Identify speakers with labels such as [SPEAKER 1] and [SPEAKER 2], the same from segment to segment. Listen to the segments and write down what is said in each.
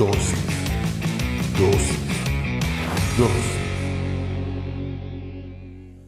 [SPEAKER 1] Dosis. Dosis. Dosis.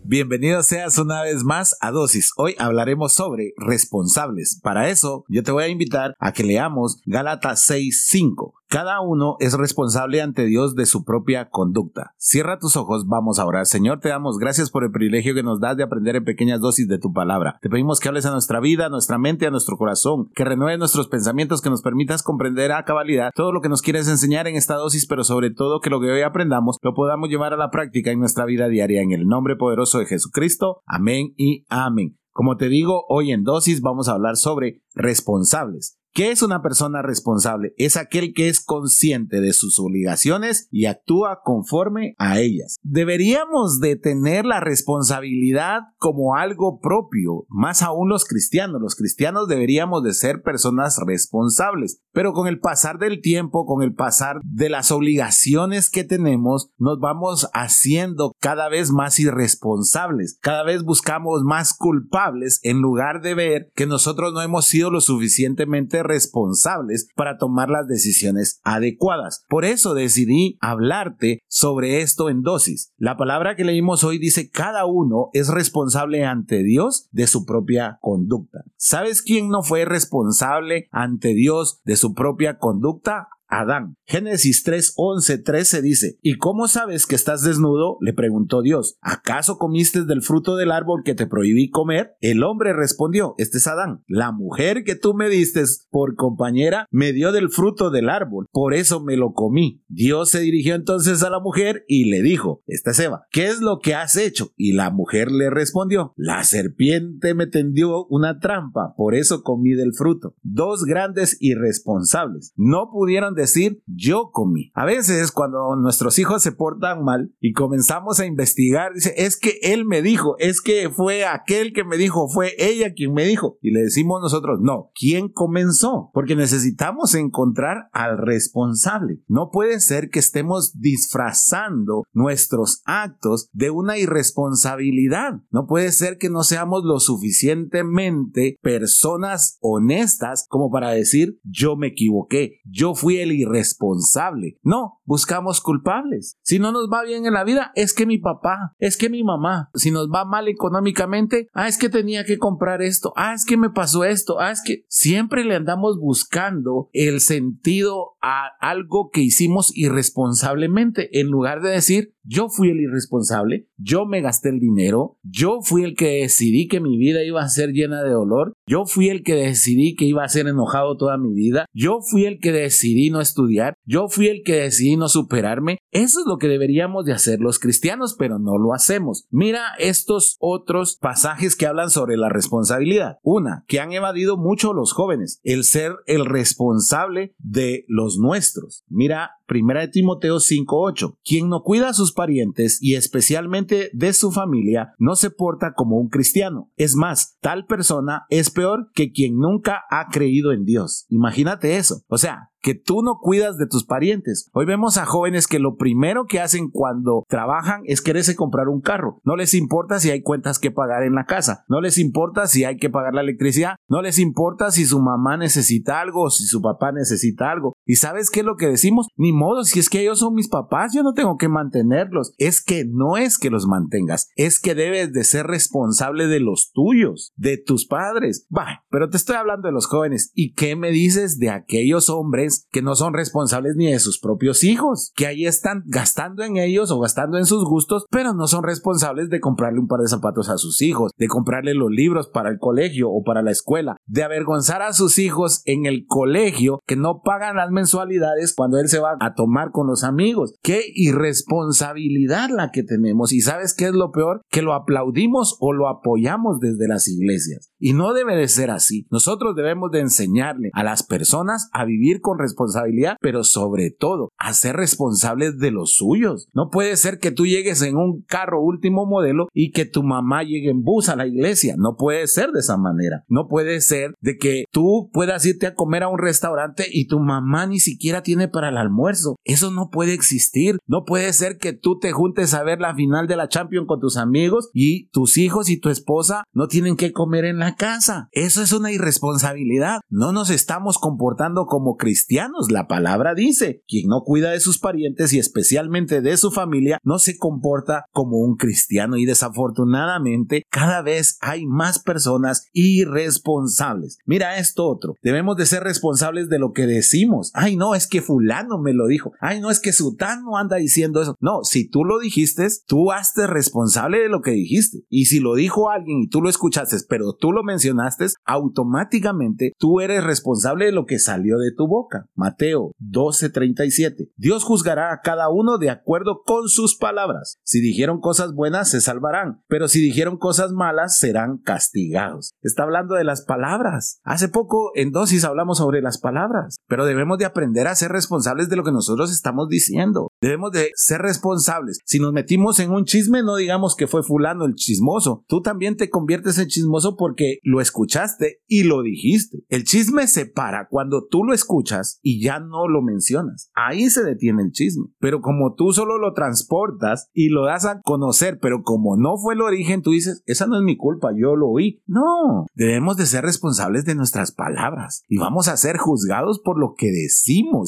[SPEAKER 2] Bienvenido seas una vez más a Dosis. Hoy hablaremos sobre responsables. Para eso, yo te voy a invitar a que leamos Gálatas 6:5. Cada uno es responsable ante Dios de su propia conducta. Cierra tus ojos, vamos a orar. Señor, te damos gracias por el privilegio que nos das de aprender en pequeñas dosis de tu palabra. Te pedimos que hables a nuestra vida, a nuestra mente, a nuestro corazón, que renueve nuestros pensamientos, que nos permitas comprender a cabalidad todo lo que nos quieres enseñar en esta dosis, pero sobre todo que lo que hoy aprendamos lo podamos llevar a la práctica en nuestra vida diaria. En el nombre poderoso de Jesucristo. Amén y amén. Como te digo, hoy en dosis vamos a hablar sobre responsables. ¿Qué es una persona responsable? Es aquel que es consciente de sus obligaciones y actúa conforme a ellas. Deberíamos de tener la responsabilidad como algo propio, más aún los cristianos. Los cristianos deberíamos de ser personas responsables, pero con el pasar del tiempo, con el pasar de las obligaciones que tenemos, nos vamos haciendo cada vez más irresponsables. Cada vez buscamos más culpables en lugar de ver que nosotros no hemos sido lo suficientemente responsables para tomar las decisiones adecuadas. Por eso decidí hablarte sobre esto en dosis. La palabra que leímos hoy dice cada uno es responsable ante Dios de su propia conducta. ¿Sabes quién no fue responsable ante Dios de su propia conducta? Adán. Génesis 3, 11, 13 dice, ¿Y cómo sabes que estás desnudo? le preguntó Dios. ¿Acaso comiste del fruto del árbol que te prohibí comer? El hombre respondió, este es Adán. La mujer que tú me diste por compañera me dio del fruto del árbol, por eso me lo comí. Dios se dirigió entonces a la mujer y le dijo, esta es Eva, ¿qué es lo que has hecho? Y la mujer le respondió, la serpiente me tendió una trampa, por eso comí del fruto. Dos grandes irresponsables. No pudieron decir yo comí. A veces cuando nuestros hijos se portan mal y comenzamos a investigar, dice, es que él me dijo, es que fue aquel que me dijo, fue ella quien me dijo. Y le decimos nosotros, no, ¿quién comenzó? Porque necesitamos encontrar al responsable. No puede ser que estemos disfrazando nuestros actos de una irresponsabilidad. No puede ser que no seamos lo suficientemente personas honestas como para decir, yo me equivoqué, yo fui el irresponsable. No, buscamos culpables. Si no nos va bien en la vida, es que mi papá, es que mi mamá. Si nos va mal económicamente, ah, es que tenía que comprar esto, ah, es que me pasó esto, ah, es que siempre le andamos buscando el sentido a algo que hicimos irresponsablemente en lugar de decir, yo fui el irresponsable, yo me gasté el dinero, yo fui el que decidí que mi vida iba a ser llena de dolor, yo fui el que decidí que iba a ser enojado toda mi vida, yo fui el que decidí no estudiar, yo fui el que decidí no superarme. Eso es lo que deberíamos de hacer los cristianos, pero no lo hacemos. Mira estos otros pasajes que hablan sobre la responsabilidad. Una, que han evadido mucho los jóvenes, el ser el responsable de los nuestros. Mira Primera de Timoteo 5:8. Quien no cuida a sus parientes y especialmente de su familia no se porta como un cristiano. Es más, tal persona es peor que quien nunca ha creído en Dios. Imagínate eso. O sea, que tú no cuidas de tus parientes. Hoy vemos a jóvenes que lo primero que hacen cuando trabajan es quererse comprar un carro. No les importa si hay cuentas que pagar en la casa. No les importa si hay que pagar la electricidad. No les importa si su mamá necesita algo si su papá necesita algo. ¿Y sabes qué es lo que decimos? Ni modo, si es que ellos son mis papás, yo no tengo que mantenerlos. Es que no es que los mantengas, es que debes de ser responsable de los tuyos, de tus padres. Bah, pero te estoy hablando de los jóvenes. ¿Y qué me dices de aquellos hombres que no son responsables ni de sus propios hijos, que ahí están gastando en ellos o gastando en sus gustos, pero no son responsables de comprarle un par de zapatos a sus hijos, de comprarle los libros para el colegio o para la escuela, de avergonzar a sus hijos en el colegio que no pagan las mensualidades cuando él se va a tomar con los amigos. Qué irresponsabilidad la que tenemos y sabes qué es lo peor, que lo aplaudimos o lo apoyamos desde las iglesias. Y no debe de ser así. Nosotros debemos de enseñarle a las personas a vivir con responsabilidad, pero sobre todo a ser responsables de los suyos. No puede ser que tú llegues en un carro último modelo y que tu mamá llegue en bus a la iglesia. No puede ser de esa manera. No puede ser de que tú puedas irte a comer a un restaurante y tu mamá ni siquiera tiene para el almuerzo. Eso no puede existir. No puede ser que tú te juntes a ver la final de la Champions con tus amigos y tus hijos y tu esposa no tienen que comer en la casa. Eso es una irresponsabilidad. No nos estamos comportando como cristianos. La palabra dice, quien no cuida de sus parientes y especialmente de su familia, no se comporta como un cristiano y desafortunadamente cada vez hay más personas irresponsables. Mira esto otro. Debemos de ser responsables de lo que decimos. Ay, no, es que fulano me lo dijo. Ay, no, es que Sutano anda diciendo eso. No, si tú lo dijiste, tú hazte responsable de lo que dijiste. Y si lo dijo alguien y tú lo escuchaste, pero tú lo mencionaste, automáticamente tú eres responsable de lo que salió de tu boca. Mateo 12:37. Dios juzgará a cada uno de acuerdo con sus palabras. Si dijeron cosas buenas, se salvarán, pero si dijeron cosas malas, serán castigados. Está hablando de las palabras. Hace poco en dosis hablamos sobre las palabras, pero debemos de aprender a ser responsables de lo que nosotros estamos diciendo. Debemos de ser responsables. Si nos metimos en un chisme, no digamos que fue fulano el chismoso. Tú también te conviertes en chismoso porque lo escuchaste y lo dijiste. El chisme se para cuando tú lo escuchas y ya no lo mencionas. Ahí se detiene el chisme. Pero como tú solo lo transportas y lo das a conocer, pero como no fue el origen, tú dices, esa no es mi culpa, yo lo oí. No, debemos de ser responsables de nuestras palabras y vamos a ser juzgados por lo que decimos.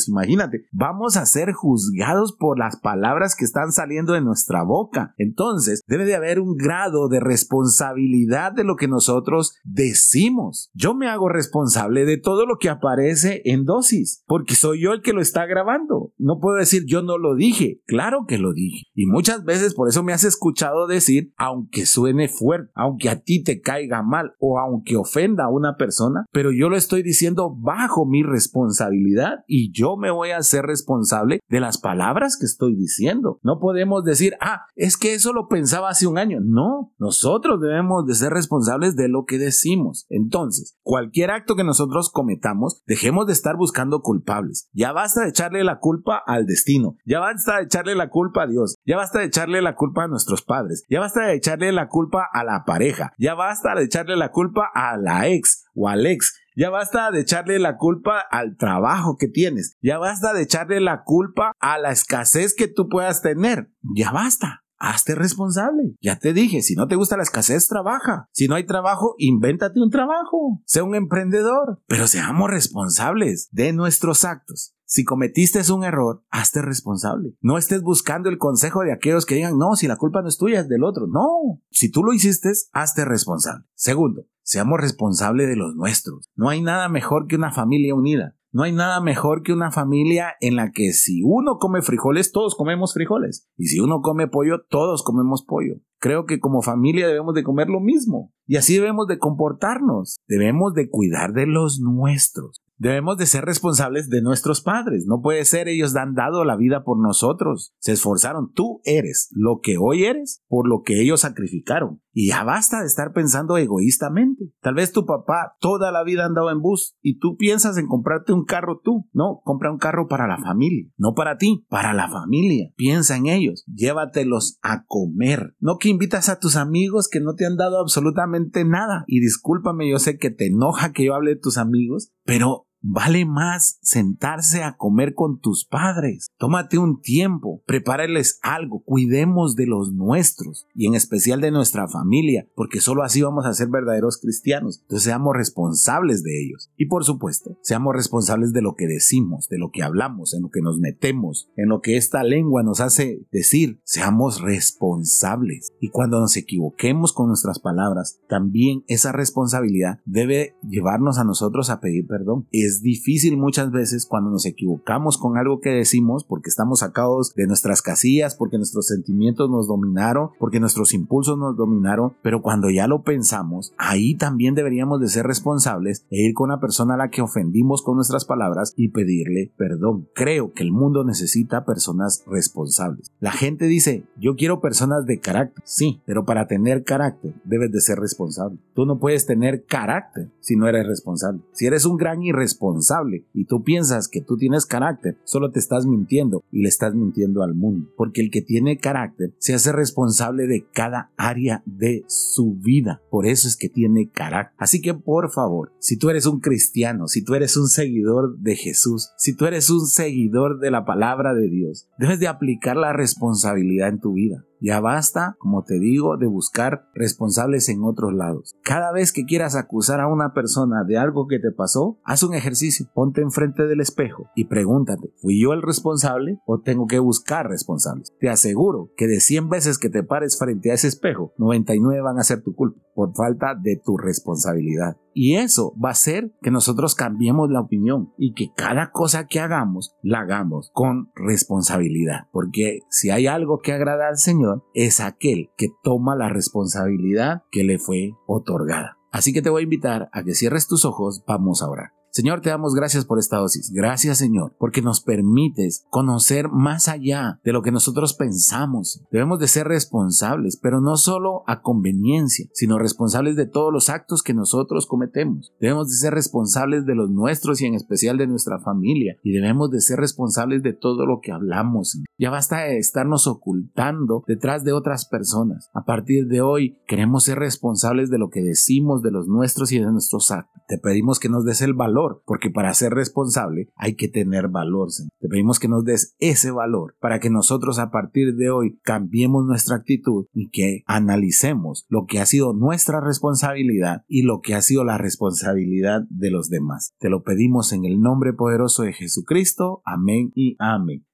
[SPEAKER 2] Imagínate, vamos a ser juzgados por las palabras que están saliendo de nuestra boca. Entonces, debe de haber un grado de responsabilidad de lo que nosotros decimos. Yo me hago responsable de todo lo que aparece en dosis, porque soy yo el que lo está grabando. No puedo decir yo no lo dije. Claro que lo dije. Y muchas veces por eso me has escuchado decir, aunque suene fuerte, aunque a ti te caiga mal o aunque ofenda a una persona, pero yo lo estoy diciendo bajo mi responsabilidad y yo me voy a ser responsable de las palabras que estoy diciendo. No podemos decir, ah, es que eso lo pensaba hace un año. No, nosotros debemos de ser responsables de lo que decimos. Entonces, cualquier acto que nosotros cometamos, dejemos de estar buscando culpables. Ya basta de echarle la culpa al destino. Ya basta de echarle la culpa a Dios. Ya basta de echarle la culpa a nuestros padres. Ya basta de echarle la culpa a la pareja. Ya basta de echarle la culpa a la ex o al ex. Ya basta de echarle la culpa al trabajo que tienes. Ya basta de echarle la culpa a la escasez que tú puedas tener. Ya basta. Hazte responsable. Ya te dije, si no te gusta la escasez, trabaja. Si no hay trabajo, invéntate un trabajo. Sea un emprendedor. Pero seamos responsables de nuestros actos. Si cometiste un error, hazte responsable. No estés buscando el consejo de aquellos que digan, no, si la culpa no es tuya, es del otro. No, si tú lo hiciste, hazte responsable. Segundo, seamos responsables de los nuestros. No hay nada mejor que una familia unida. No hay nada mejor que una familia en la que si uno come frijoles, todos comemos frijoles. Y si uno come pollo, todos comemos pollo. Creo que como familia debemos de comer lo mismo. Y así debemos de comportarnos. Debemos de cuidar de los nuestros. Debemos de ser responsables de nuestros padres. No puede ser ellos han dado la vida por nosotros. Se esforzaron. Tú eres lo que hoy eres por lo que ellos sacrificaron. Y ya basta de estar pensando egoístamente. Tal vez tu papá toda la vida ha andado en bus y tú piensas en comprarte un carro tú. No, compra un carro para la familia. No para ti, para la familia. Piensa en ellos. Llévatelos a comer. No que invitas a tus amigos que no te han dado absolutamente nada. Y discúlpame, yo sé que te enoja que yo hable de tus amigos, pero Vale más sentarse a comer con tus padres. Tómate un tiempo, prepárales algo, cuidemos de los nuestros y en especial de nuestra familia, porque solo así vamos a ser verdaderos cristianos. Entonces seamos responsables de ellos. Y por supuesto, seamos responsables de lo que decimos, de lo que hablamos, en lo que nos metemos, en lo que esta lengua nos hace decir. Seamos responsables. Y cuando nos equivoquemos con nuestras palabras, también esa responsabilidad debe llevarnos a nosotros a pedir perdón. Es difícil muchas veces cuando nos equivocamos con algo que decimos porque estamos sacados de nuestras casillas, porque nuestros sentimientos nos dominaron, porque nuestros impulsos nos dominaron, pero cuando ya lo pensamos, ahí también deberíamos de ser responsables e ir con la persona a la que ofendimos con nuestras palabras y pedirle perdón. Creo que el mundo necesita personas responsables. La gente dice, yo quiero personas de carácter. Sí, pero para tener carácter debes de ser responsable. Tú no puedes tener carácter si no eres responsable. Si eres un gran irresponsable, responsable y tú piensas que tú tienes carácter, solo te estás mintiendo y le estás mintiendo al mundo. Porque el que tiene carácter se hace responsable de cada área de su vida. Por eso es que tiene carácter. Así que por favor, si tú eres un cristiano, si tú eres un seguidor de Jesús, si tú eres un seguidor de la palabra de Dios, debes de aplicar la responsabilidad en tu vida. Ya basta, como te digo, de buscar responsables en otros lados. Cada vez que quieras acusar a una persona de algo que te pasó, haz un ejercicio, ponte enfrente del espejo y pregúntate, ¿fui yo el responsable o tengo que buscar responsables? Te aseguro que de 100 veces que te pares frente a ese espejo, 99 van a ser tu culpa por falta de tu responsabilidad. Y eso va a hacer que nosotros cambiemos la opinión y que cada cosa que hagamos la hagamos con responsabilidad. Porque si hay algo que agrada al Señor, es aquel que toma la responsabilidad que le fue otorgada. Así que te voy a invitar a que cierres tus ojos, vamos a orar. Señor, te damos gracias por esta dosis. Gracias, Señor, porque nos permites conocer más allá de lo que nosotros pensamos. Debemos de ser responsables, pero no solo a conveniencia, sino responsables de todos los actos que nosotros cometemos. Debemos de ser responsables de los nuestros y en especial de nuestra familia. Y debemos de ser responsables de todo lo que hablamos. Ya basta de estarnos ocultando detrás de otras personas. A partir de hoy queremos ser responsables de lo que decimos, de los nuestros y de nuestros actos. Te pedimos que nos des el valor porque para ser responsable hay que tener valor. Te pedimos que nos des ese valor para que nosotros a partir de hoy cambiemos nuestra actitud y que analicemos lo que ha sido nuestra responsabilidad y lo que ha sido la responsabilidad de los demás. Te lo pedimos en el nombre poderoso de Jesucristo. Amén y amén.